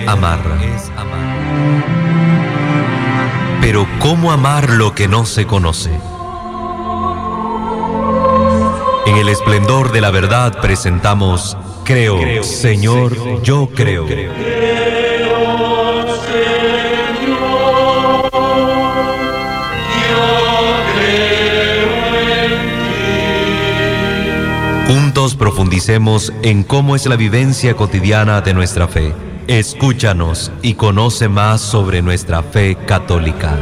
es amar. Pero ¿cómo amar lo que no se conoce? En el esplendor de la verdad presentamos Creo, Señor, yo creo. Juntos profundicemos en cómo es la vivencia cotidiana de nuestra fe. Escúchanos y conoce más sobre nuestra fe católica.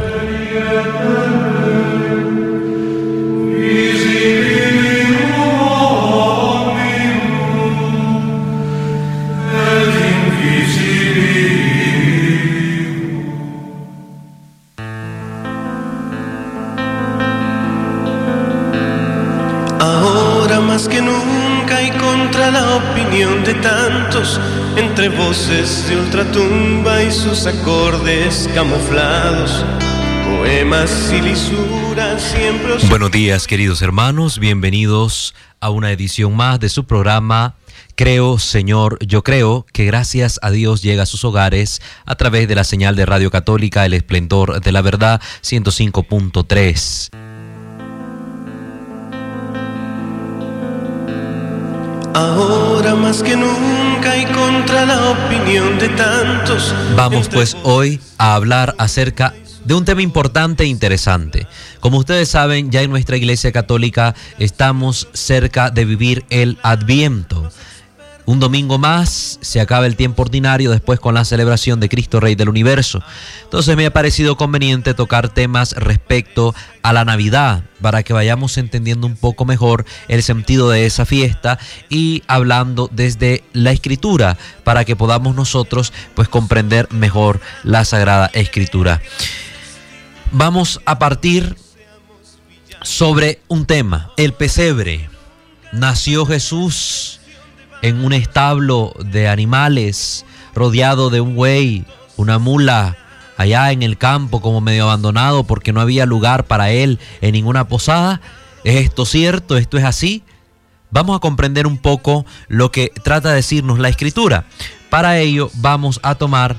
Ahora más que nunca y contra la opinión de tantos, entre voces de ultratumba y sus acordes camuflados, poemas y lisuras siempre os... Buenos días queridos hermanos, bienvenidos a una edición más de su programa Creo, Señor, yo creo que gracias a Dios llega a sus hogares a través de la señal de Radio Católica El Esplendor de la Verdad 105.3. Ahora más que nunca y contra la opinión de tantos. Vamos pues hoy a hablar acerca de un tema importante e interesante. Como ustedes saben, ya en nuestra Iglesia Católica estamos cerca de vivir el Adviento. Un domingo más se acaba el tiempo ordinario después con la celebración de Cristo Rey del Universo. Entonces me ha parecido conveniente tocar temas respecto a la Navidad para que vayamos entendiendo un poco mejor el sentido de esa fiesta y hablando desde la escritura para que podamos nosotros pues comprender mejor la Sagrada Escritura. Vamos a partir sobre un tema, el pesebre. Nació Jesús en un establo de animales, rodeado de un buey, una mula, allá en el campo como medio abandonado porque no había lugar para él en ninguna posada. ¿Es esto cierto? ¿Esto es así? Vamos a comprender un poco lo que trata de decirnos la escritura. Para ello vamos a tomar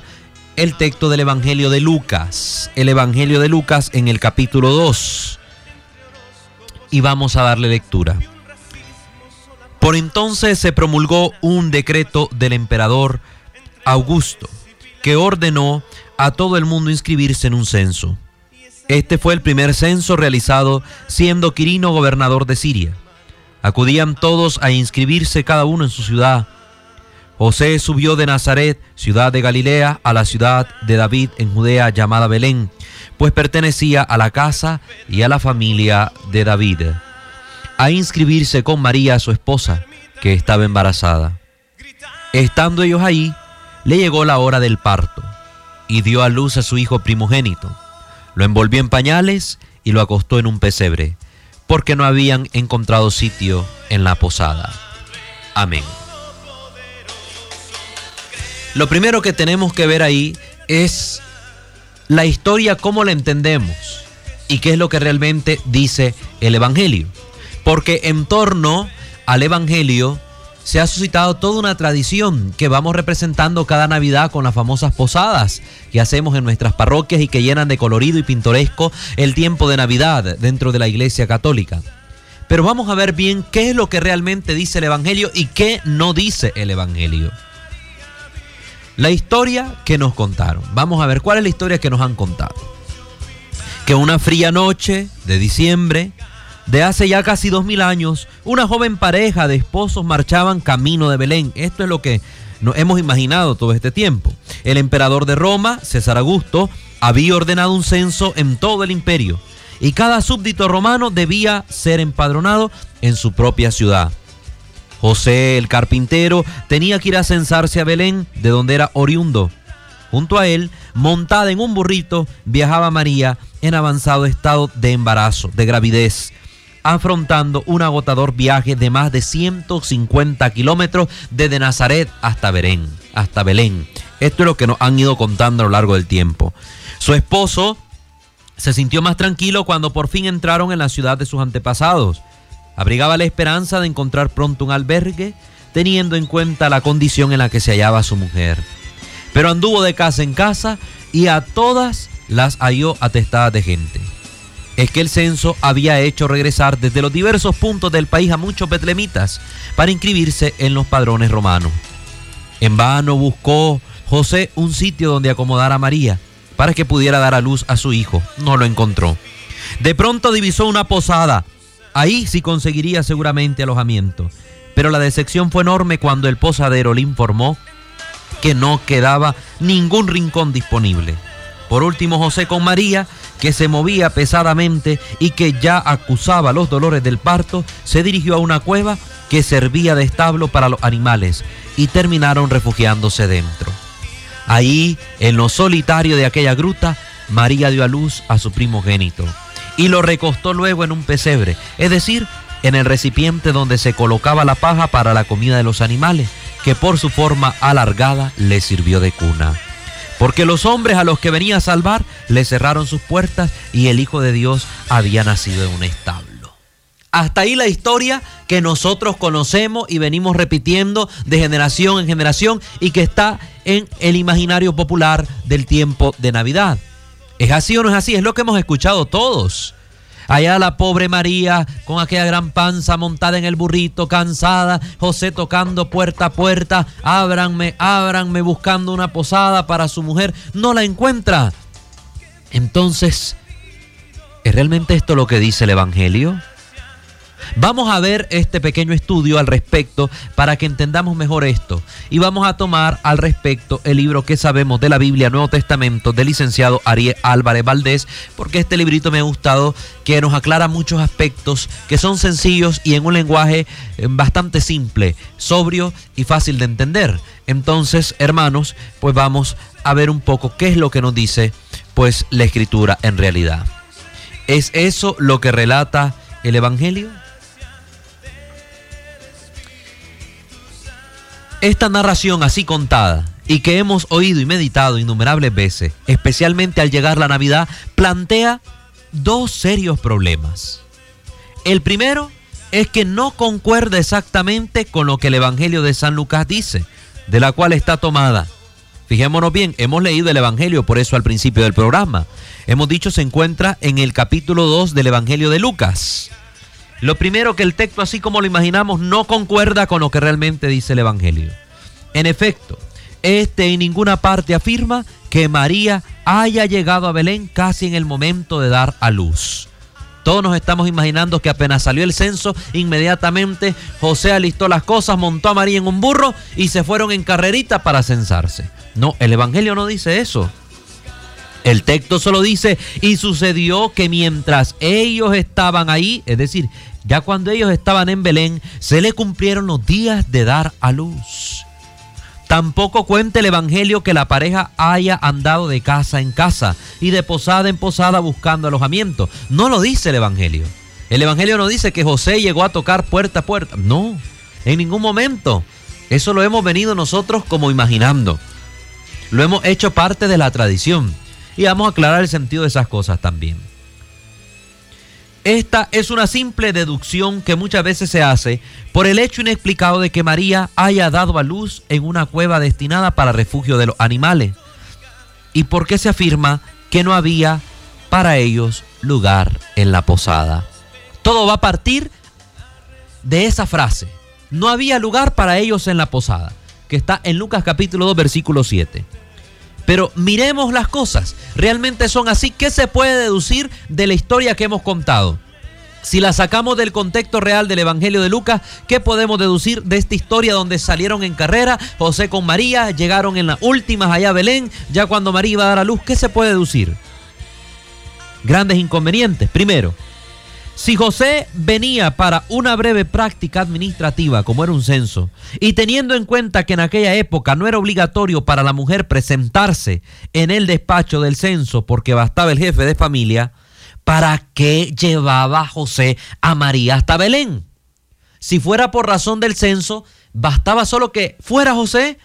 el texto del Evangelio de Lucas, el Evangelio de Lucas en el capítulo 2. Y vamos a darle lectura. Por entonces se promulgó un decreto del emperador Augusto que ordenó a todo el mundo inscribirse en un censo. Este fue el primer censo realizado siendo Quirino gobernador de Siria. Acudían todos a inscribirse cada uno en su ciudad. José subió de Nazaret, ciudad de Galilea, a la ciudad de David en Judea llamada Belén, pues pertenecía a la casa y a la familia de David a inscribirse con María, su esposa, que estaba embarazada. Estando ellos ahí, le llegó la hora del parto y dio a luz a su hijo primogénito. Lo envolvió en pañales y lo acostó en un pesebre, porque no habían encontrado sitio en la posada. Amén. Lo primero que tenemos que ver ahí es la historia, cómo la entendemos y qué es lo que realmente dice el Evangelio porque en torno al Evangelio se ha suscitado toda una tradición que vamos representando cada Navidad con las famosas posadas que hacemos en nuestras parroquias y que llenan de colorido y pintoresco el tiempo de Navidad dentro de la Iglesia Católica. Pero vamos a ver bien qué es lo que realmente dice el Evangelio y qué no dice el Evangelio. La historia que nos contaron. Vamos a ver cuál es la historia que nos han contado. Que una fría noche de diciembre, de hace ya casi dos mil años, una joven pareja de esposos marchaban camino de Belén. Esto es lo que nos hemos imaginado todo este tiempo. El emperador de Roma, César Augusto, había ordenado un censo en todo el imperio y cada súbdito romano debía ser empadronado en su propia ciudad. José el carpintero tenía que ir a censarse a Belén, de donde era oriundo. Junto a él, montada en un burrito, viajaba María en avanzado estado de embarazo, de gravidez afrontando un agotador viaje de más de 150 kilómetros desde Nazaret hasta Belén, hasta Belén. Esto es lo que nos han ido contando a lo largo del tiempo. Su esposo se sintió más tranquilo cuando por fin entraron en la ciudad de sus antepasados. Abrigaba la esperanza de encontrar pronto un albergue, teniendo en cuenta la condición en la que se hallaba su mujer. pero anduvo de casa en casa y a todas las halló atestadas de gente. Es que el censo había hecho regresar desde los diversos puntos del país a muchos betlemitas para inscribirse en los padrones romanos. En vano buscó José un sitio donde acomodar a María para que pudiera dar a luz a su hijo. No lo encontró. De pronto divisó una posada. Ahí sí conseguiría seguramente alojamiento. Pero la decepción fue enorme cuando el posadero le informó que no quedaba ningún rincón disponible. Por último, José con María, que se movía pesadamente y que ya acusaba los dolores del parto, se dirigió a una cueva que servía de establo para los animales y terminaron refugiándose dentro. Ahí, en lo solitario de aquella gruta, María dio a luz a su primogénito y lo recostó luego en un pesebre, es decir, en el recipiente donde se colocaba la paja para la comida de los animales, que por su forma alargada le sirvió de cuna. Porque los hombres a los que venía a salvar le cerraron sus puertas y el Hijo de Dios había nacido en un establo. Hasta ahí la historia que nosotros conocemos y venimos repitiendo de generación en generación y que está en el imaginario popular del tiempo de Navidad. ¿Es así o no es así? Es lo que hemos escuchado todos. Allá la pobre María con aquella gran panza montada en el burrito, cansada, José tocando puerta a puerta, ábranme, ábranme, buscando una posada para su mujer, no la encuentra. Entonces, ¿es realmente esto lo que dice el Evangelio? Vamos a ver este pequeño estudio al respecto para que entendamos mejor esto. Y vamos a tomar al respecto el libro que sabemos de la Biblia Nuevo Testamento del licenciado Ariel Álvarez Valdés, porque este librito me ha gustado, que nos aclara muchos aspectos que son sencillos y en un lenguaje eh, bastante simple, sobrio y fácil de entender. Entonces, hermanos, pues vamos a ver un poco qué es lo que nos dice pues la escritura en realidad. ¿Es eso lo que relata el Evangelio? Esta narración así contada y que hemos oído y meditado innumerables veces, especialmente al llegar la Navidad, plantea dos serios problemas. El primero es que no concuerda exactamente con lo que el Evangelio de San Lucas dice, de la cual está tomada. Fijémonos bien, hemos leído el Evangelio, por eso al principio del programa. Hemos dicho se encuentra en el capítulo 2 del Evangelio de Lucas. Lo primero que el texto, así como lo imaginamos, no concuerda con lo que realmente dice el Evangelio. En efecto, este en ninguna parte afirma que María haya llegado a Belén casi en el momento de dar a luz. Todos nos estamos imaginando que apenas salió el censo, inmediatamente José alistó las cosas, montó a María en un burro y se fueron en carrerita para censarse. No, el Evangelio no dice eso. El texto solo dice, y sucedió que mientras ellos estaban ahí, es decir, ya cuando ellos estaban en Belén, se le cumplieron los días de dar a luz. Tampoco cuenta el Evangelio que la pareja haya andado de casa en casa y de posada en posada buscando alojamiento. No lo dice el Evangelio. El Evangelio no dice que José llegó a tocar puerta a puerta. No, en ningún momento. Eso lo hemos venido nosotros como imaginando. Lo hemos hecho parte de la tradición. Y vamos a aclarar el sentido de esas cosas también. Esta es una simple deducción que muchas veces se hace por el hecho inexplicado de que María haya dado a luz en una cueva destinada para refugio de los animales. ¿Y por qué se afirma que no había para ellos lugar en la posada? Todo va a partir de esa frase. No había lugar para ellos en la posada, que está en Lucas capítulo 2 versículo 7. Pero miremos las cosas, realmente son así. ¿Qué se puede deducir de la historia que hemos contado? Si la sacamos del contexto real del Evangelio de Lucas, ¿qué podemos deducir de esta historia donde salieron en carrera José con María, llegaron en las últimas allá a Belén, ya cuando María iba a dar a luz? ¿Qué se puede deducir? Grandes inconvenientes. Primero, si José venía para una breve práctica administrativa, como era un censo, y teniendo en cuenta que en aquella época no era obligatorio para la mujer presentarse en el despacho del censo porque bastaba el jefe de familia, ¿para qué llevaba José a María hasta Belén? Si fuera por razón del censo, bastaba solo que fuera José,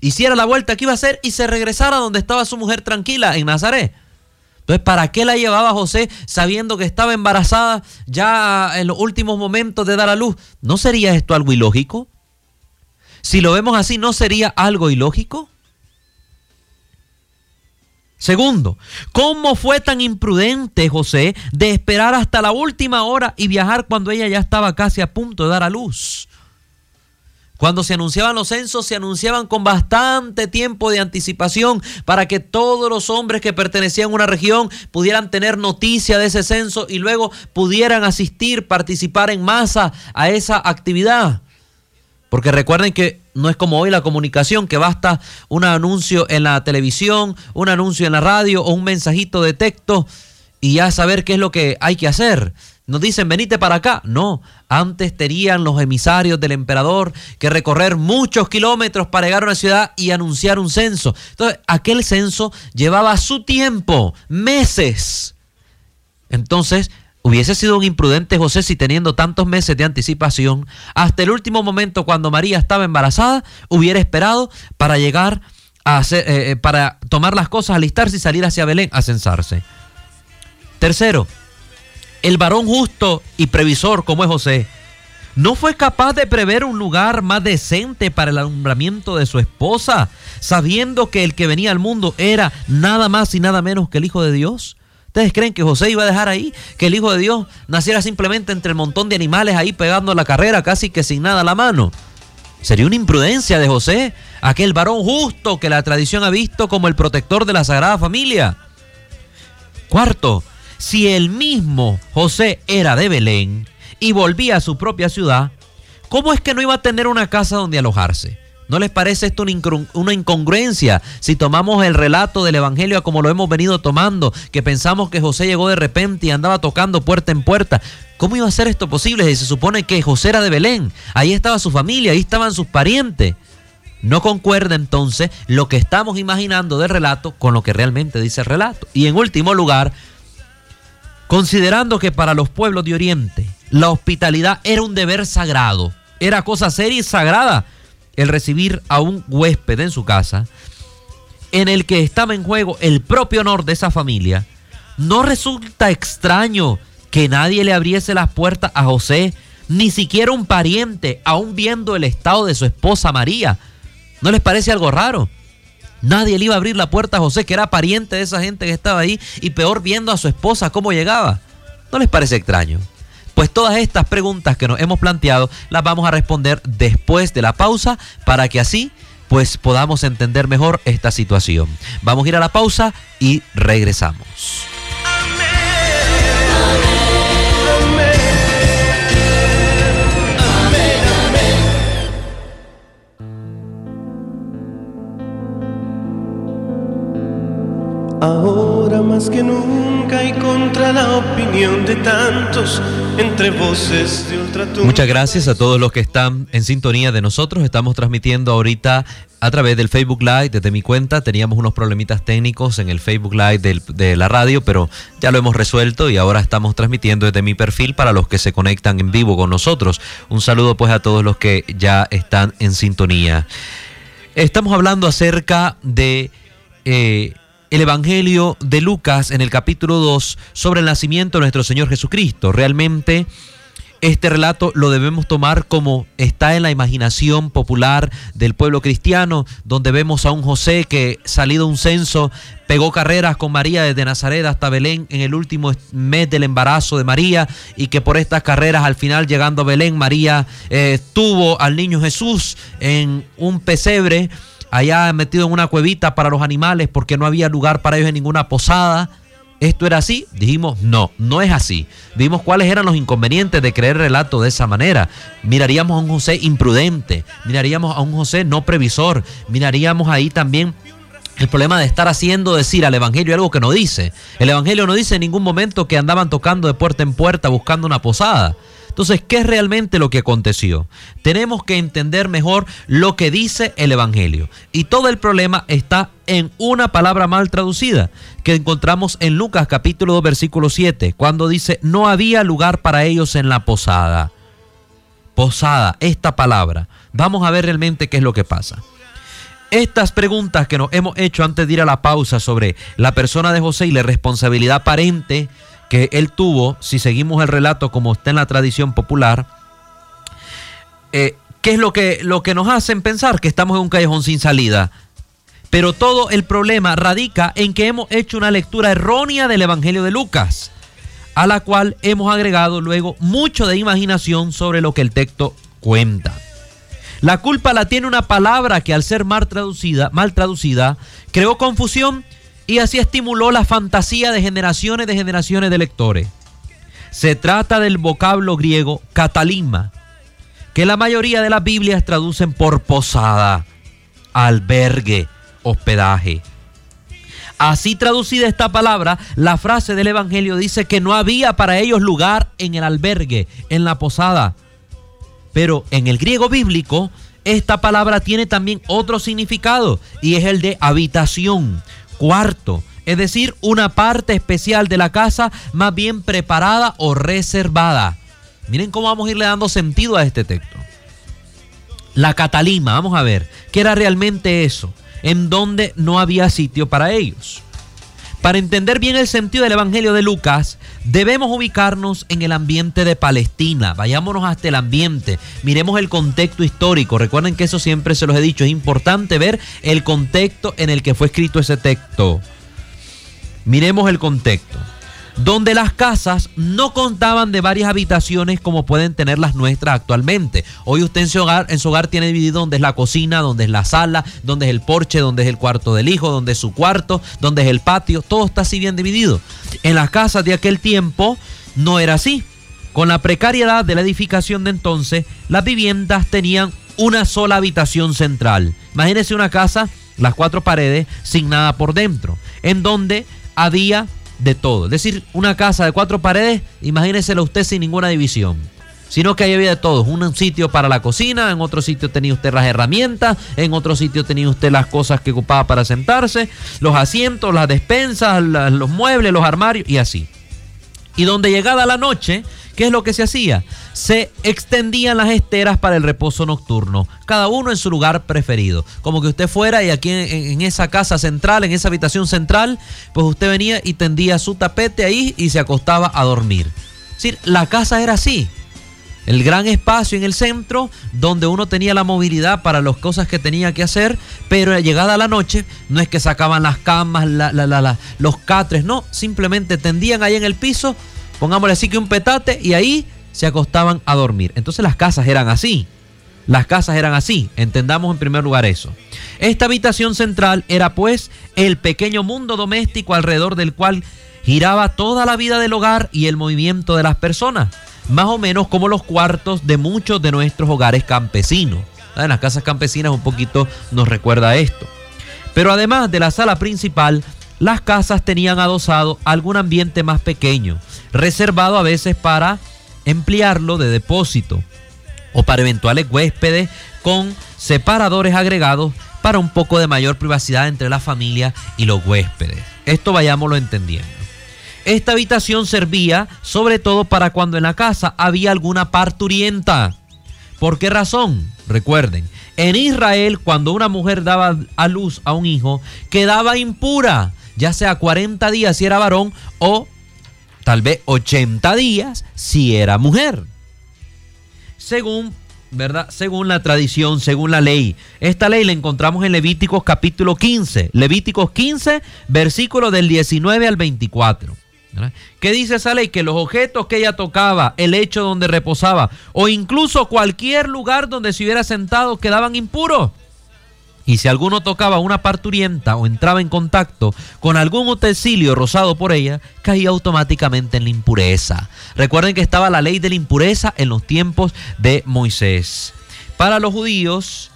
hiciera la vuelta que iba a hacer y se regresara donde estaba su mujer tranquila en Nazaret. Entonces, ¿para qué la llevaba José sabiendo que estaba embarazada ya en los últimos momentos de dar a luz? ¿No sería esto algo ilógico? Si lo vemos así, ¿no sería algo ilógico? Segundo, ¿cómo fue tan imprudente José de esperar hasta la última hora y viajar cuando ella ya estaba casi a punto de dar a luz? Cuando se anunciaban los censos, se anunciaban con bastante tiempo de anticipación para que todos los hombres que pertenecían a una región pudieran tener noticia de ese censo y luego pudieran asistir, participar en masa a esa actividad. Porque recuerden que no es como hoy la comunicación, que basta un anuncio en la televisión, un anuncio en la radio o un mensajito de texto y ya saber qué es lo que hay que hacer. Nos dicen, venite para acá. No, antes tenían los emisarios del emperador que recorrer muchos kilómetros para llegar a una ciudad y anunciar un censo. Entonces, aquel censo llevaba su tiempo, meses. Entonces, Hubiese sido un imprudente José si teniendo tantos meses de anticipación, hasta el último momento cuando María estaba embarazada, hubiera esperado para llegar a hacer, eh, eh, para tomar las cosas, alistarse y salir hacia Belén a censarse. Tercero, el varón justo y previsor como es José, no fue capaz de prever un lugar más decente para el alumbramiento de su esposa, sabiendo que el que venía al mundo era nada más y nada menos que el Hijo de Dios. ¿Ustedes creen que José iba a dejar ahí que el Hijo de Dios naciera simplemente entre el montón de animales ahí pegando la carrera casi que sin nada a la mano? Sería una imprudencia de José, aquel varón justo que la tradición ha visto como el protector de la Sagrada Familia. Cuarto, si el mismo José era de Belén y volvía a su propia ciudad, ¿cómo es que no iba a tener una casa donde alojarse? ¿No les parece esto una incongruencia si tomamos el relato del Evangelio como lo hemos venido tomando, que pensamos que José llegó de repente y andaba tocando puerta en puerta? ¿Cómo iba a ser esto posible si se supone que José era de Belén? Ahí estaba su familia, ahí estaban sus parientes. No concuerda entonces lo que estamos imaginando del relato con lo que realmente dice el relato. Y en último lugar, considerando que para los pueblos de Oriente la hospitalidad era un deber sagrado, era cosa seria y sagrada, el recibir a un huésped en su casa, en el que estaba en juego el propio honor de esa familia, no resulta extraño que nadie le abriese las puertas a José, ni siquiera un pariente, aún viendo el estado de su esposa María. ¿No les parece algo raro? Nadie le iba a abrir la puerta a José, que era pariente de esa gente que estaba ahí, y peor viendo a su esposa cómo llegaba. ¿No les parece extraño? Pues todas estas preguntas que nos hemos planteado las vamos a responder después de la pausa para que así pues podamos entender mejor esta situación. Vamos a ir a la pausa y regresamos. Ahora más que nunca y contra la opinión de tantos entre voces de ultratumba. Muchas gracias a todos los que están en sintonía de nosotros. Estamos transmitiendo ahorita a través del Facebook Live desde mi cuenta. Teníamos unos problemitas técnicos en el Facebook Live de la radio, pero ya lo hemos resuelto y ahora estamos transmitiendo desde mi perfil para los que se conectan en vivo con nosotros. Un saludo pues a todos los que ya están en sintonía. Estamos hablando acerca de... Eh, el Evangelio de Lucas en el capítulo 2 sobre el nacimiento de nuestro Señor Jesucristo. Realmente este relato lo debemos tomar como está en la imaginación popular del pueblo cristiano, donde vemos a un José que salido un censo pegó carreras con María desde Nazaret hasta Belén en el último mes del embarazo de María y que por estas carreras al final llegando a Belén María eh, tuvo al niño Jesús en un pesebre allá metido en una cuevita para los animales porque no había lugar para ellos en ninguna posada. ¿Esto era así? Dijimos, no, no es así. Vimos cuáles eran los inconvenientes de creer el relato de esa manera. Miraríamos a un José imprudente, miraríamos a un José no previsor, miraríamos ahí también el problema de estar haciendo decir al Evangelio algo que no dice. El Evangelio no dice en ningún momento que andaban tocando de puerta en puerta buscando una posada. Entonces, ¿qué es realmente lo que aconteció? Tenemos que entender mejor lo que dice el Evangelio. Y todo el problema está en una palabra mal traducida que encontramos en Lucas capítulo 2 versículo 7, cuando dice, no había lugar para ellos en la posada. Posada, esta palabra. Vamos a ver realmente qué es lo que pasa. Estas preguntas que nos hemos hecho antes de ir a la pausa sobre la persona de José y la responsabilidad aparente que él tuvo, si seguimos el relato como está en la tradición popular, eh, ¿qué es lo que, lo que nos hacen pensar que estamos en un callejón sin salida? Pero todo el problema radica en que hemos hecho una lectura errónea del Evangelio de Lucas, a la cual hemos agregado luego mucho de imaginación sobre lo que el texto cuenta. La culpa la tiene una palabra que al ser mal traducida, mal traducida, creó confusión y así estimuló la fantasía de generaciones de generaciones de lectores. Se trata del vocablo griego catalima, que la mayoría de las Biblias traducen por posada, albergue, hospedaje. Así traducida esta palabra, la frase del Evangelio dice que no había para ellos lugar en el albergue, en la posada. Pero en el griego bíblico, esta palabra tiene también otro significado y es el de habitación, cuarto, es decir, una parte especial de la casa más bien preparada o reservada. Miren cómo vamos a irle dando sentido a este texto. La Catalima, vamos a ver, ¿qué era realmente eso? En donde no había sitio para ellos. Para entender bien el sentido del Evangelio de Lucas, debemos ubicarnos en el ambiente de Palestina. Vayámonos hasta el ambiente, miremos el contexto histórico. Recuerden que eso siempre se los he dicho, es importante ver el contexto en el que fue escrito ese texto. Miremos el contexto donde las casas no contaban de varias habitaciones como pueden tener las nuestras actualmente. Hoy usted en su hogar, en su hogar tiene dividido donde es la cocina, donde es la sala, donde es el porche, donde es el cuarto del hijo, donde es su cuarto, donde es el patio, todo está así bien dividido. En las casas de aquel tiempo no era así. Con la precariedad de la edificación de entonces, las viviendas tenían una sola habitación central. Imagínese una casa, las cuatro paredes, sin nada por dentro, en donde había de todo. Es decir, una casa de cuatro paredes, imagíneselo usted sin ninguna división. Sino que ahí había de todo. Un sitio para la cocina, en otro sitio tenía usted las herramientas, en otro sitio tenía usted las cosas que ocupaba para sentarse, los asientos, las despensas, los muebles, los armarios y así. Y donde llegada la noche, ¿qué es lo que se hacía? Se extendían las esteras para el reposo nocturno, cada uno en su lugar preferido. Como que usted fuera y aquí en, esa casa central, en esa habitación central, pues usted venía y tendía su tapete ahí y se acostaba a dormir. Es decir, la casa era así. El gran espacio en el centro donde uno tenía la movilidad para las cosas que tenía que hacer, pero llegada la noche no es que sacaban las camas, los catres, no, simplemente tendían ahí en el piso pongámosle así que un petate y ahí se acostaban a dormir. Entonces las casas eran así. Las casas eran así, entendamos en primer lugar eso. Esta habitación central era pues el pequeño mundo doméstico alrededor del cual giraba toda la vida del hogar y el movimiento de las personas, más o menos como los cuartos de muchos de nuestros hogares campesinos. En las casas campesinas un poquito nos recuerda esto. Pero además de la sala principal, las casas tenían adosado algún ambiente más pequeño, reservado a veces para emplearlo de depósito o para eventuales huéspedes con separadores agregados para un poco de mayor privacidad entre la familia y los huéspedes. Esto vayámoslo entendiendo. Esta habitación servía sobre todo para cuando en la casa había alguna parturienta. ¿Por qué razón? Recuerden, en Israel cuando una mujer daba a luz a un hijo, quedaba impura, ya sea 40 días si era varón o tal vez 80 días si era mujer. Según, ¿verdad? Según la tradición, según la ley. Esta ley la encontramos en Levíticos capítulo 15. Levíticos 15, versículo del 19 al 24. ¿Qué dice esa ley? Que los objetos que ella tocaba, el hecho donde reposaba o incluso cualquier lugar donde se hubiera sentado quedaban impuros. Y si alguno tocaba una parturienta o entraba en contacto con algún utensilio rozado por ella, caía automáticamente en la impureza. Recuerden que estaba la ley de la impureza en los tiempos de Moisés. Para los judíos,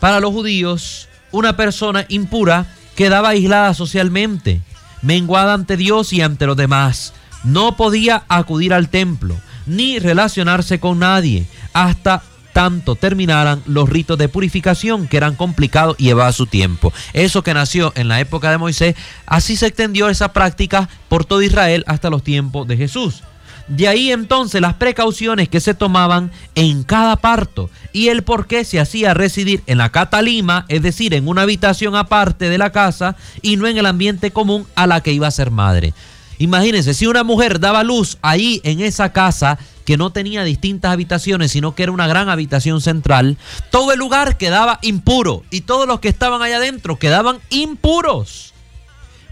para los judíos, una persona impura quedaba aislada socialmente, menguada ante Dios y ante los demás. No podía acudir al templo ni relacionarse con nadie hasta tanto terminaran los ritos de purificación que eran complicados y llevaba su tiempo. Eso que nació en la época de Moisés, así se extendió esa práctica por todo Israel hasta los tiempos de Jesús. De ahí entonces las precauciones que se tomaban en cada parto y el por qué se hacía residir en la catalima, es decir, en una habitación aparte de la casa y no en el ambiente común a la que iba a ser madre. Imagínense, si una mujer daba luz ahí en esa casa que no tenía distintas habitaciones, sino que era una gran habitación central, todo el lugar quedaba impuro y todos los que estaban allá adentro quedaban impuros.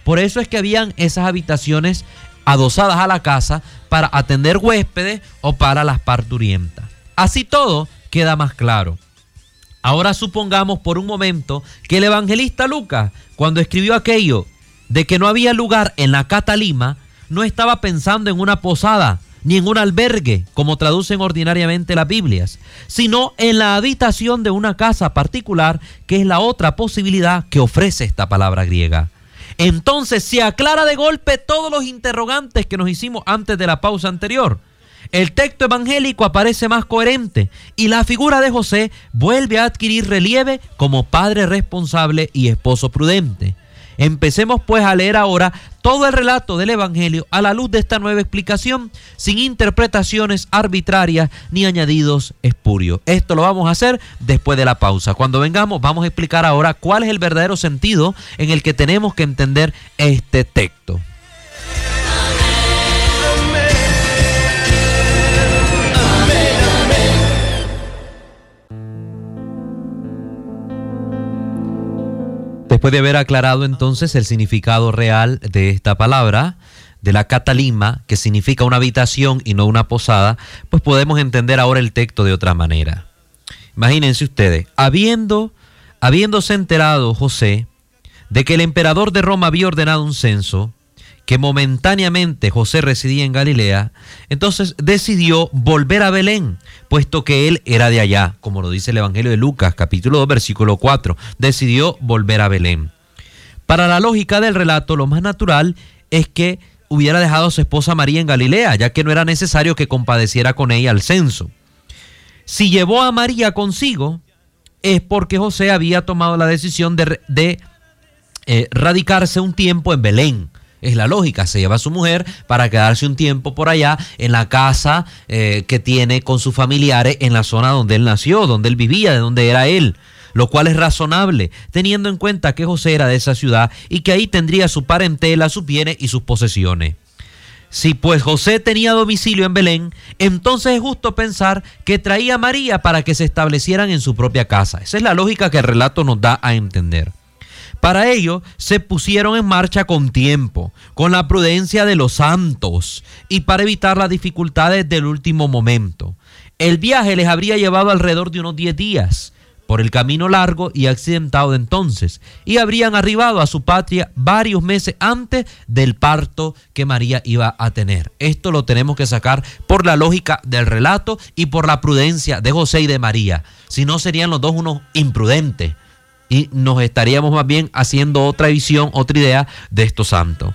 Por eso es que habían esas habitaciones adosadas a la casa para atender huéspedes o para las parturientas. Así todo queda más claro. Ahora supongamos por un momento que el evangelista Lucas, cuando escribió aquello de que no había lugar en la Catalima, no estaba pensando en una posada ni en un albergue, como traducen ordinariamente las Biblias, sino en la habitación de una casa particular, que es la otra posibilidad que ofrece esta palabra griega. Entonces se aclara de golpe todos los interrogantes que nos hicimos antes de la pausa anterior. El texto evangélico aparece más coherente y la figura de José vuelve a adquirir relieve como padre responsable y esposo prudente. Empecemos pues a leer ahora todo el relato del Evangelio a la luz de esta nueva explicación, sin interpretaciones arbitrarias ni añadidos espurios. Esto lo vamos a hacer después de la pausa. Cuando vengamos vamos a explicar ahora cuál es el verdadero sentido en el que tenemos que entender este texto. Después de haber aclarado entonces el significado real de esta palabra, de la catalima, que significa una habitación y no una posada, pues podemos entender ahora el texto de otra manera. Imagínense ustedes, habiendo, habiéndose enterado José de que el emperador de Roma había ordenado un censo, que momentáneamente José residía en Galilea, entonces decidió volver a Belén, puesto que él era de allá, como lo dice el Evangelio de Lucas, capítulo 2, versículo 4. Decidió volver a Belén. Para la lógica del relato, lo más natural es que hubiera dejado a su esposa María en Galilea, ya que no era necesario que compadeciera con ella al censo. Si llevó a María consigo, es porque José había tomado la decisión de, eh, radicarse un tiempo en Belén es la lógica, se lleva a su mujer para quedarse un tiempo por allá en la casa eh, que tiene con sus familiares en la zona donde él nació, donde él vivía, de donde era él lo cual es razonable, teniendo en cuenta que José era de esa ciudad y que ahí tendría su parentela, sus bienes y sus posesiones. Si pues José tenía domicilio en Belén, entonces es justo pensar que traía a María para que se establecieran en su propia casa. Esa es la lógica que el relato nos da a entender. Para ello se pusieron en marcha con tiempo, con la prudencia de los santos y para evitar las dificultades del último momento. El viaje les habría llevado alrededor de unos 10 días por el camino largo y accidentado de entonces, y habrían arribado a su patria varios meses antes del parto que María iba a tener. Esto lo tenemos que sacar por la lógica del relato y por la prudencia de José y de María. Si no, serían los dos unos imprudentes y nos estaríamos más bien haciendo otra visión, otra idea de estos santos.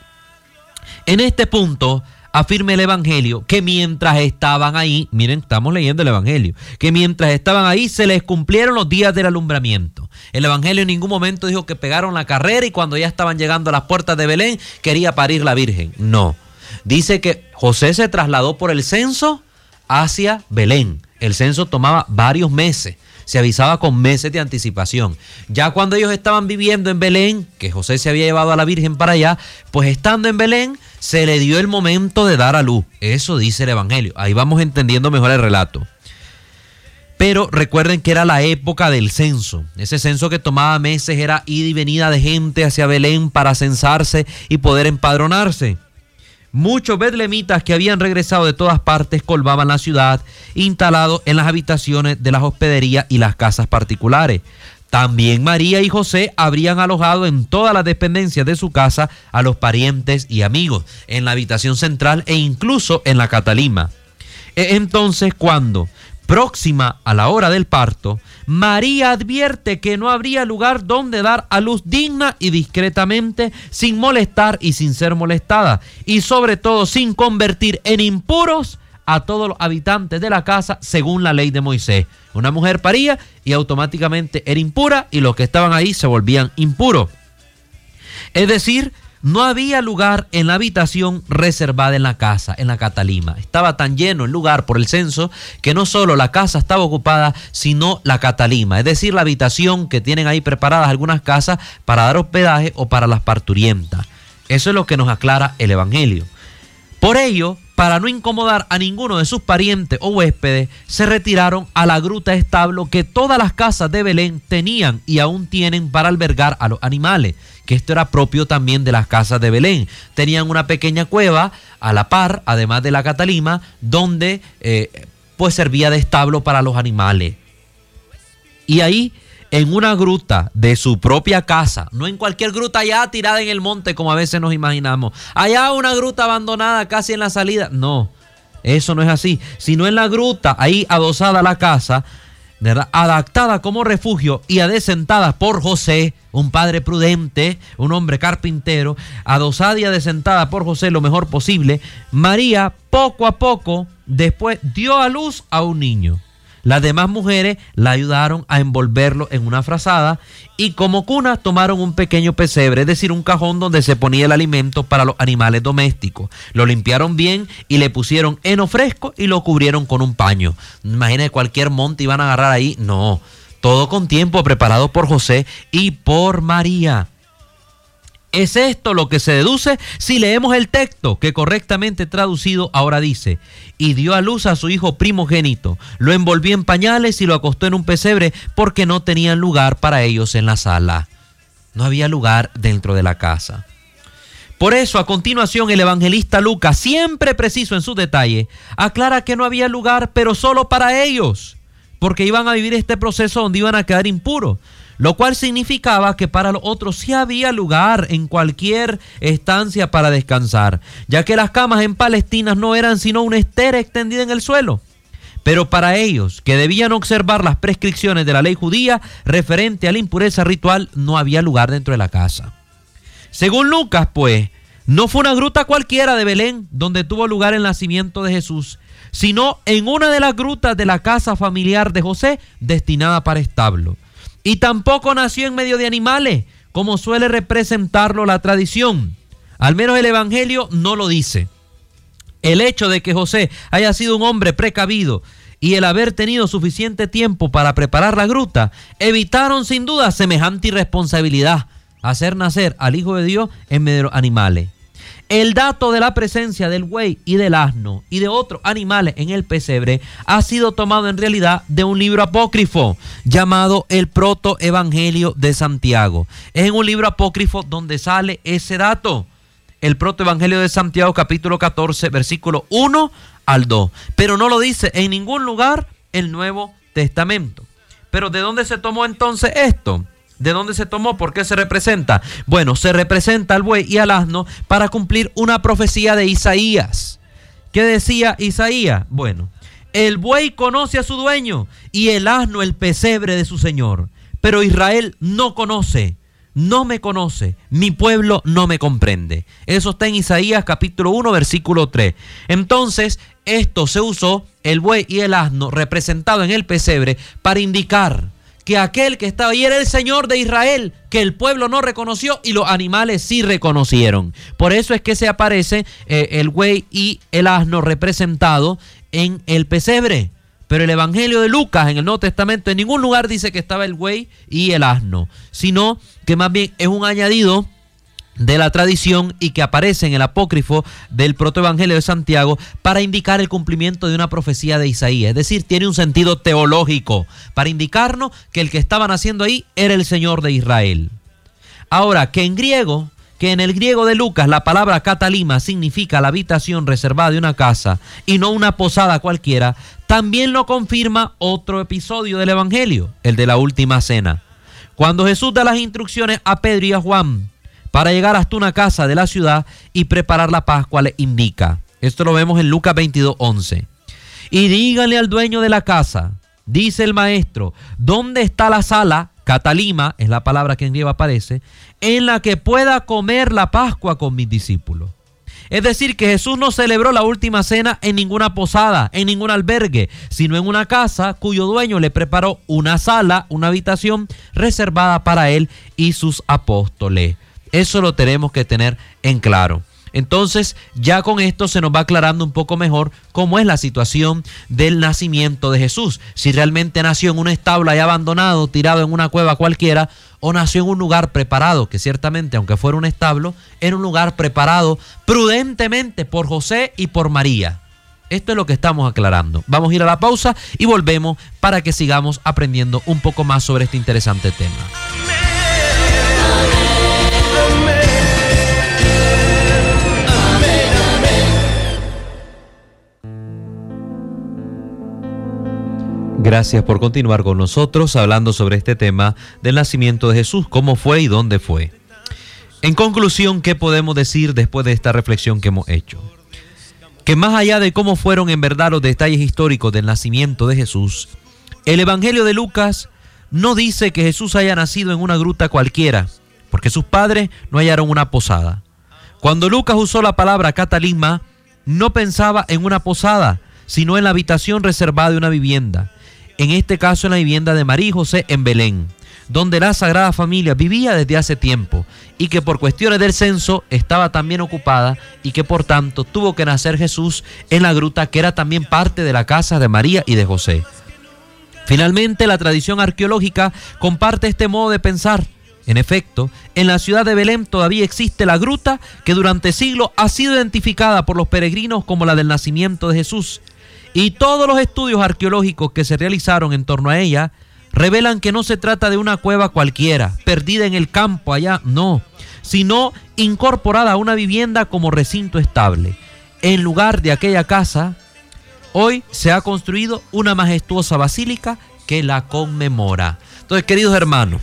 En este punto afirma el Evangelio que mientras estaban ahí, miren, estamos leyendo el Evangelio, que mientras estaban ahí se les cumplieron los días del alumbramiento. El Evangelio en ningún momento dijo que pegaron la carrera y cuando ya estaban llegando a las puertas de Belén quería parir la Virgen. No. Dice que José se trasladó por el censo hacia Belén. El censo tomaba varios meses se avisaba con meses de anticipación. Ya cuando ellos estaban viviendo en Belén, que José se había llevado a la Virgen para allá, pues estando en Belén se le dio el momento de dar a luz. Eso dice el Evangelio. Ahí vamos entendiendo mejor el relato. Pero recuerden que era la época del censo. Ese censo que tomaba meses era ida y venida de gente hacia Belén para censarse y poder empadronarse. Muchos bedlemitas que habían regresado de todas partes colmaban la ciudad, instalados en las habitaciones de las hospederías y las casas particulares. También María y José habrían alojado en todas las dependencias de su casa a los parientes y amigos, en la habitación central e incluso en la Catalima. E entonces, cuando próxima a la hora del parto, María advierte que no habría lugar donde dar a luz digna y discretamente, sin molestar y sin ser molestada, y sobre todo sin convertir en impuros a todos los habitantes de la casa según la ley de Moisés. Una mujer paría y automáticamente era impura y los que estaban ahí se volvían impuros. Es decir, no había lugar en la habitación reservada en la casa, en la Catalima. Estaba tan lleno el lugar por el censo que no solo la casa estaba ocupada, sino la Catalima, es decir, la habitación que tienen ahí preparadas algunas casas para dar hospedaje o para las parturientas. Eso es lo que nos aclara el Evangelio. Por ello, para no incomodar a ninguno de sus parientes o huéspedes, se retiraron a la gruta establo que todas las casas de Belén tenían y aún tienen para albergar a los animales, que esto era propio también de las casas de Belén. Tenían una pequeña cueva a la par, además de la Catalima, donde eh, pues servía de establo para los animales. Y ahí en una gruta de su propia casa, no en cualquier gruta allá tirada en el monte como a veces nos imaginamos. Allá una gruta abandonada casi en la salida. No, eso no es así, sino en la gruta, ahí adosada la casa, adaptada como refugio y adecentada por José, un padre prudente, un hombre carpintero, adosada y adecentada por José lo mejor posible, María poco a poco después dio a luz a un niño. Las demás mujeres la ayudaron a envolverlo en una frazada y como cuna tomaron un pequeño pesebre, es decir, un cajón donde se ponía el alimento para los animales domésticos. Lo limpiaron bien y le pusieron heno fresco y lo cubrieron con un paño. Imagínense cualquier monte iban a agarrar ahí. No, todo con tiempo preparado por José y por María. Es esto lo que se deduce si leemos el texto que correctamente traducido ahora dice, y dio a luz a su hijo primogénito, lo envolvió en pañales y lo acostó en un pesebre porque no tenían lugar para ellos en la sala. No había lugar dentro de la casa. Por eso, a continuación, el evangelista Lucas, siempre preciso en sus detalles, aclara que no había lugar, pero solo para ellos, porque iban a vivir este proceso donde iban a quedar impuros lo cual significaba que para los otros sí había lugar en cualquier estancia para descansar, ya que las camas en Palestina no eran sino una estera extendida en el suelo. Pero para ellos, que debían observar las prescripciones de la ley judía referente a la impureza ritual, no había lugar dentro de la casa. Según Lucas, pues, no fue una gruta cualquiera de Belén donde tuvo lugar el nacimiento de Jesús, sino en una de las grutas de la casa familiar de José destinada para establo. Y tampoco nació en medio de animales, como suele representarlo la tradición. Al menos el Evangelio no lo dice. El hecho de que José haya sido un hombre precavido y el haber tenido suficiente tiempo para preparar la gruta, evitaron sin duda semejante irresponsabilidad, hacer nacer al Hijo de Dios en medio de los animales. El dato de la presencia del buey y del asno y de otros animales en el pesebre ha sido tomado en realidad de un libro apócrifo llamado el Proto Evangelio de Santiago. Es en un libro apócrifo donde sale ese dato. El Proto Evangelio de Santiago capítulo 14 versículo 1 al 2. Pero no lo dice en ningún lugar el Nuevo Testamento. Pero ¿de dónde se tomó entonces esto? ¿De dónde se tomó? ¿Por qué se representa? Bueno, se representa al buey y al asno para cumplir una profecía de Isaías. ¿Qué decía Isaías? Bueno, el buey conoce a su dueño y el asno el pesebre de su señor. Pero Israel no conoce, no me conoce, mi pueblo no me comprende. Eso está en Isaías capítulo 1, versículo 3. Entonces, esto se usó, el buey y el asno, representado en el pesebre, para indicar que aquel que estaba ahí era el Señor de Israel, que el pueblo no reconoció y los animales sí reconocieron. Por eso es que se aparece eh, el buey y el asno representado en el pesebre. Pero el Evangelio de Lucas en el Nuevo Testamento en ningún lugar dice que estaba el buey y el asno, sino que más bien es un añadido de la tradición y que aparece en el apócrifo del protoevangelio de Santiago para indicar el cumplimiento de una profecía de Isaías. Es decir, tiene un sentido teológico para indicarnos que el que estaban haciendo ahí era el Señor de Israel. Ahora, que en griego, que en el griego de Lucas la palabra catalima significa la habitación reservada de una casa y no una posada cualquiera, también lo confirma otro episodio del Evangelio, el de la última cena. Cuando Jesús da las instrucciones a Pedro y a Juan para llegar hasta una casa de la ciudad y preparar la Pascua, le indica. Esto lo vemos en Lucas 22, 11. Y díganle al dueño de la casa, dice el maestro, ¿dónde está la sala? Catalima es la palabra que en griego aparece, en la que pueda comer la Pascua con mis discípulos. Es decir, que Jesús no celebró la última cena en ninguna posada, en ningún albergue, sino en una casa cuyo dueño le preparó una sala, una habitación reservada para él y sus apóstoles. Eso lo tenemos que tener en claro. Entonces, ya con esto se nos va aclarando un poco mejor cómo es la situación del nacimiento de Jesús. Si realmente nació en un establo ahí abandonado, tirado en una cueva cualquiera, o nació en un lugar preparado, que ciertamente, aunque fuera un establo, era un lugar preparado prudentemente por José y por María. Esto es lo que estamos aclarando. Vamos a ir a la pausa y volvemos para que sigamos aprendiendo un poco más sobre este interesante tema. Gracias por continuar con nosotros hablando sobre este tema del nacimiento de Jesús, cómo fue y dónde fue. En conclusión, ¿qué podemos decir después de esta reflexión que hemos hecho? Que más allá de cómo fueron en verdad los detalles históricos del nacimiento de Jesús, el Evangelio de Lucas no dice que Jesús haya nacido en una gruta cualquiera, porque sus padres no hallaron una posada. Cuando Lucas usó la palabra catalima, no pensaba en una posada, sino en la habitación reservada de una vivienda en este caso en la vivienda de María y José en Belén, donde la Sagrada Familia vivía desde hace tiempo y que por cuestiones del censo estaba también ocupada y que por tanto tuvo que nacer Jesús en la gruta que era también parte de la casa de María y de José. Finalmente, la tradición arqueológica comparte este modo de pensar. En efecto, en la ciudad de Belén todavía existe la gruta que durante siglos ha sido identificada por los peregrinos como la del nacimiento de Jesús y todos los estudios arqueológicos que se realizaron en torno a ella revelan que no se trata de una cueva cualquiera, perdida en el campo allá, no, sino incorporada a una vivienda como recinto estable. En lugar de aquella casa, hoy se ha construido una majestuosa basílica que la conmemora. Entonces, queridos hermanos,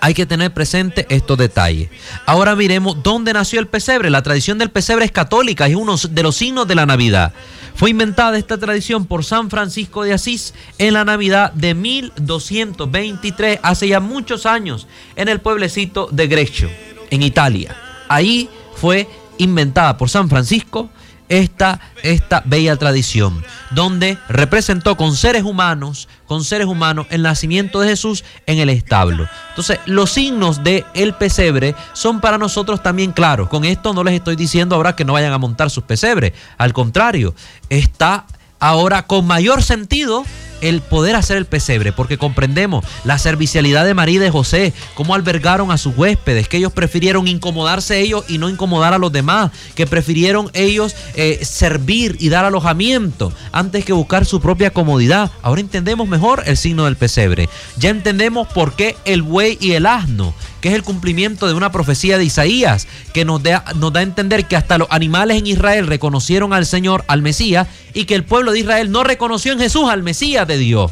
hay que tener presente estos detalles. Ahora miremos dónde nació el pesebre. La tradición del pesebre es católica, es uno de los signos de la Navidad. Fue inventada esta tradición por San Francisco de Asís en la Navidad de 1223, hace ya muchos años, en el pueblecito de Greccio, en Italia. Ahí fue inventada por San Francisco esta, esta bella tradición, donde representó con seres humanos, con seres humanos, el nacimiento de Jesús en el establo. Entonces, los signos de el pesebre son para nosotros también claros. Con esto no les estoy diciendo ahora que no vayan a montar sus pesebres. Al contrario, está ahora con mayor sentido el poder hacer el pesebre, porque comprendemos la servicialidad de María y de José, cómo albergaron a sus huéspedes, que ellos prefirieron incomodarse ellos y no incomodar a los demás, que prefirieron ellos eh, servir y dar alojamiento antes que buscar su propia comodidad. Ahora entendemos mejor el signo del pesebre. Ya entendemos por qué el buey y el asno que es el cumplimiento de una profecía de Isaías, que nos da, nos da a entender que hasta los animales en Israel reconocieron al Señor, al Mesías, y que el pueblo de Israel no reconoció en Jesús al Mesías de Dios.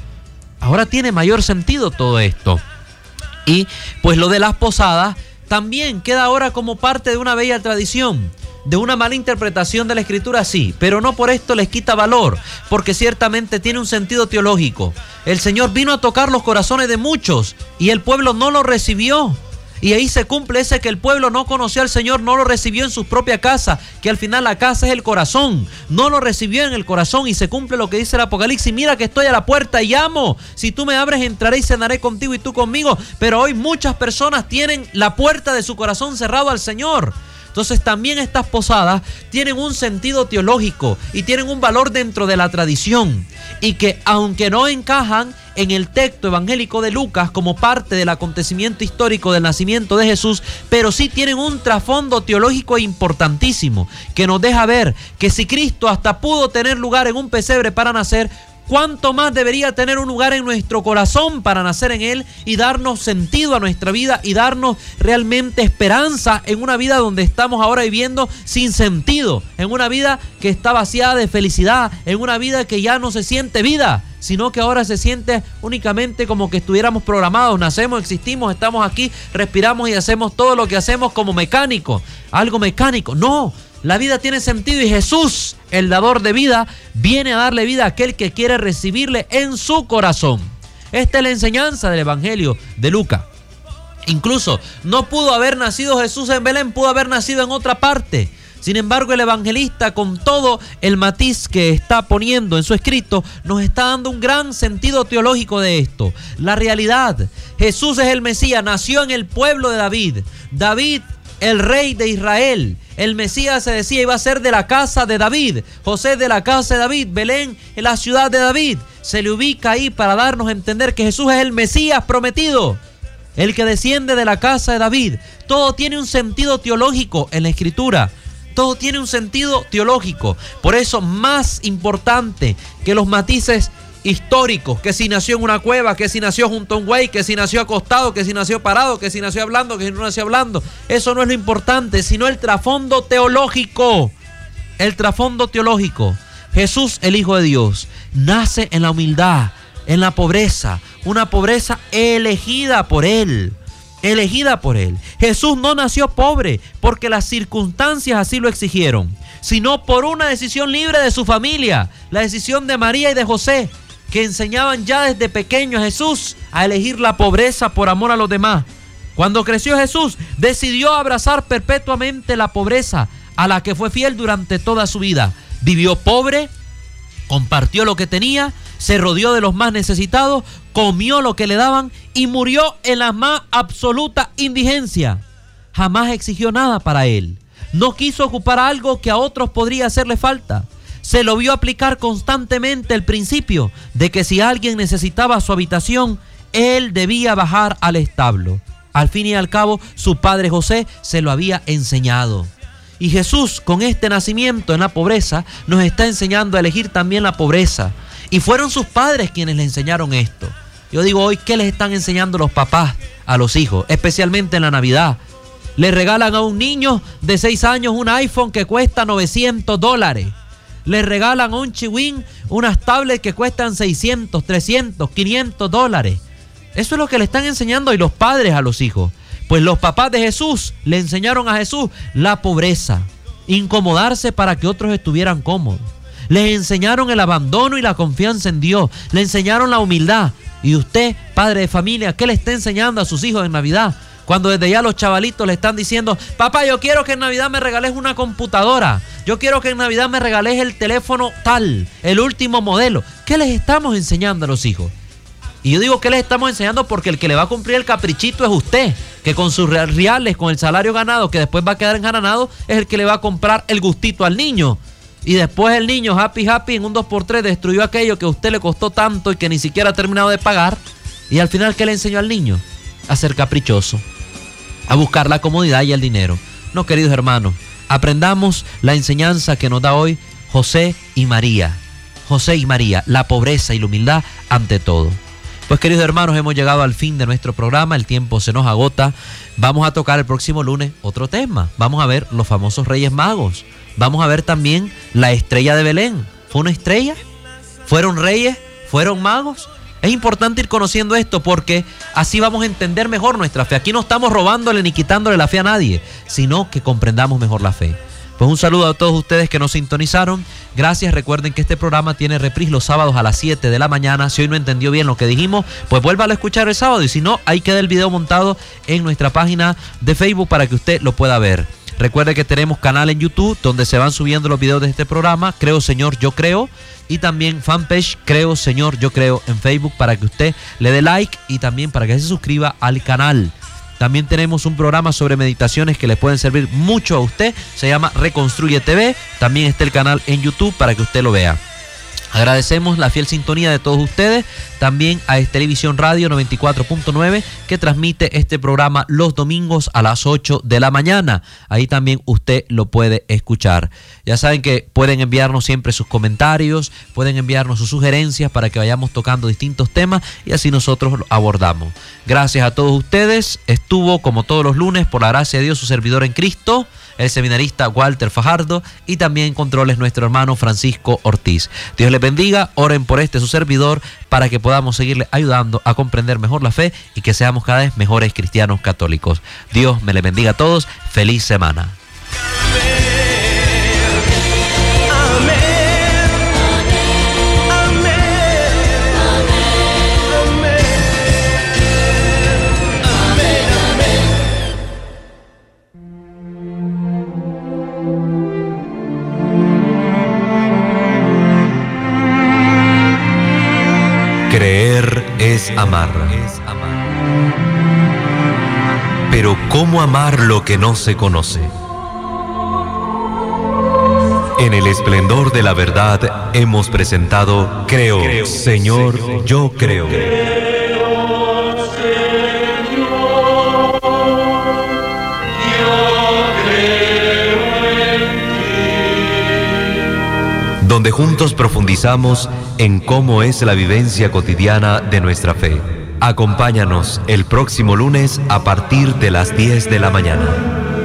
Ahora tiene mayor sentido todo esto. Y pues lo de las posadas también queda ahora como parte de una bella tradición de una mala interpretación de la escritura, sí, pero no por esto les quita valor, porque ciertamente tiene un sentido teológico. El Señor vino a tocar los corazones de muchos y el pueblo no lo recibió. Y ahí se cumple ese que el pueblo no conoció al Señor, no lo recibió en su propia casa, que al final la casa es el corazón, no lo recibió en el corazón y se cumple lo que dice el Apocalipsis, mira que estoy a la puerta y llamo, si tú me abres entraré y cenaré contigo y tú conmigo, pero hoy muchas personas tienen la puerta de su corazón cerrado al Señor. Entonces también estas posadas tienen un sentido teológico y tienen un valor dentro de la tradición. Y que aunque no encajan en el texto evangélico de Lucas como parte del acontecimiento histórico del nacimiento de Jesús, pero sí tienen un trasfondo teológico importantísimo que nos deja ver que si Cristo hasta pudo tener lugar en un pesebre para nacer, cuánto más debería tener un lugar en nuestro corazón para nacer en Él y darnos sentido a nuestra vida y darnos realmente esperanza en una vida donde estamos ahora viviendo sin sentido, en una vida que está vaciada de felicidad, en una vida que ya no se siente vida, sino que ahora se siente únicamente como que estuviéramos programados, nacemos, existimos, estamos aquí, respiramos y hacemos todo lo que hacemos como mecánico, algo mecánico. No, la vida tiene sentido y Jesús, el dador de vida, viene a darle vida a aquel que quiere recibirle en su corazón. Esta es la enseñanza del Evangelio de Lucas. Incluso no pudo haber nacido Jesús en Belén, pudo haber nacido en otra parte. Sin embargo, el evangelista, con todo el matiz que está poniendo en su escrito, nos está dando un gran sentido teológico de esto. La realidad, Jesús es el Mesías, nació en el pueblo de David. David el rey de Israel. El Mesías se decía iba a ser de la casa de David. José de la casa de David. Belén en la ciudad de David. Se le ubica ahí para darnos a entender que Jesús es el Mesías prometido. El que desciende de la casa de David. Todo tiene un sentido teológico en la escritura. Todo tiene un sentido teológico. Por eso más importante que los matices históricos, que si nació en una cueva, que si nació junto a un güey, que si nació acostado, que si nació parado, que si nació hablando, que si no nació hablando. Eso no es lo importante, sino el trasfondo teológico. El trasfondo teológico. Jesús, el Hijo de Dios, nace en la humildad, en la pobreza, una pobreza elegida por Él. Elegida por Él. Jesús no nació pobre porque las circunstancias así lo exigieron, sino por una decisión libre de su familia, la decisión de María y de José, que enseñaban ya desde pequeño a Jesús a elegir la pobreza por amor a los demás. Cuando creció Jesús, decidió abrazar perpetuamente la pobreza a la que fue fiel durante toda su vida. Vivió pobre, compartió lo que tenía, se rodeó de los más necesitados, comió lo que le daban y murió en la más absoluta indigencia. Jamás exigió nada para él. No quiso ocupar algo que a otros podría hacerle falta se lo vio aplicar constantemente el principio de que si alguien necesitaba su habitación, él debía bajar al establo. Al fin y al cabo, su padre José se lo había enseñado. Y Jesús, con este nacimiento en la pobreza, nos está enseñando a elegir también la pobreza. Y fueron sus padres quienes le enseñaron esto. Yo digo hoy, ¿qué les están enseñando los papás a los hijos? Especialmente en la Navidad. Le regalan a un niño de 6 años un iPhone que cuesta 900 dólares le regalan a un chihuín unas tablets que cuestan 600, 300, 500 dólares. Eso es lo que le están enseñando y los padres a los hijos. Pues los papás de Jesús le enseñaron a Jesús la pobreza, incomodarse para que otros estuvieran cómodos. Les enseñaron el abandono y la confianza en Dios. Le enseñaron la humildad. Y usted, padre de familia, ¿qué le está enseñando a sus hijos en Navidad? Cuando desde ya los chavalitos le están diciendo, papá, yo quiero que en Navidad me regales una computadora. Yo quiero que en Navidad me regales el teléfono tal, el último modelo. ¿Qué les estamos enseñando a los hijos? Y yo digo que les estamos enseñando porque el que le va a cumplir el caprichito es usted, que con sus reales, con el salario ganado, que después va a quedar enganado, es el que le va a comprar el gustito al niño. Y después el niño, happy, happy, en un 2x3 destruyó aquello que a usted le costó tanto y que ni siquiera ha terminado de pagar. Y al final, ¿qué le enseñó al niño? A ser caprichoso a buscar la comodidad y el dinero. No, queridos hermanos, aprendamos la enseñanza que nos da hoy José y María. José y María, la pobreza y la humildad ante todo. Pues queridos hermanos, hemos llegado al fin de nuestro programa, el tiempo se nos agota. Vamos a tocar el próximo lunes otro tema. Vamos a ver los famosos Reyes Magos. Vamos a ver también la estrella de Belén. ¿Fue una estrella? ¿Fueron reyes? ¿Fueron magos? Es importante ir conociendo esto porque así vamos a entender mejor nuestra fe. Aquí no estamos robándole ni quitándole la fe a nadie, sino que comprendamos mejor la fe. Pues un saludo a todos ustedes que nos sintonizaron. Gracias. Recuerden que este programa tiene reprise los sábados a las 7 de la mañana. Si hoy no entendió bien lo que dijimos, pues vuélvalo a escuchar el sábado. Y si no, ahí queda el video montado en nuestra página de Facebook para que usted lo pueda ver. Recuerde que tenemos canal en YouTube donde se van subiendo los videos de este programa. Creo Señor, yo creo y también fanpage Creo Señor Yo Creo en Facebook para que usted le dé like y también para que se suscriba al canal. También tenemos un programa sobre meditaciones que le pueden servir mucho a usted. Se llama Reconstruye TV. También está el canal en YouTube para que usted lo vea. Agradecemos la fiel sintonía de todos ustedes, también a Televisión Radio 94.9 que transmite este programa los domingos a las 8 de la mañana. Ahí también usted lo puede escuchar. Ya saben que pueden enviarnos siempre sus comentarios, pueden enviarnos sus sugerencias para que vayamos tocando distintos temas y así nosotros abordamos. Gracias a todos ustedes. Estuvo como todos los lunes, por la gracia de Dios, su servidor en Cristo el seminarista Walter Fajardo y también controles nuestro hermano Francisco Ortiz. Dios les bendiga, oren por este su servidor para que podamos seguirle ayudando a comprender mejor la fe y que seamos cada vez mejores cristianos católicos. Dios me le bendiga a todos, feliz semana. Amar. Pero ¿cómo amar lo que no se conoce? En el esplendor de la verdad hemos presentado Creo, Señor, yo creo. Donde juntos profundizamos en cómo es la vivencia cotidiana de nuestra fe. Acompáñanos el próximo lunes a partir de las 10 de la mañana.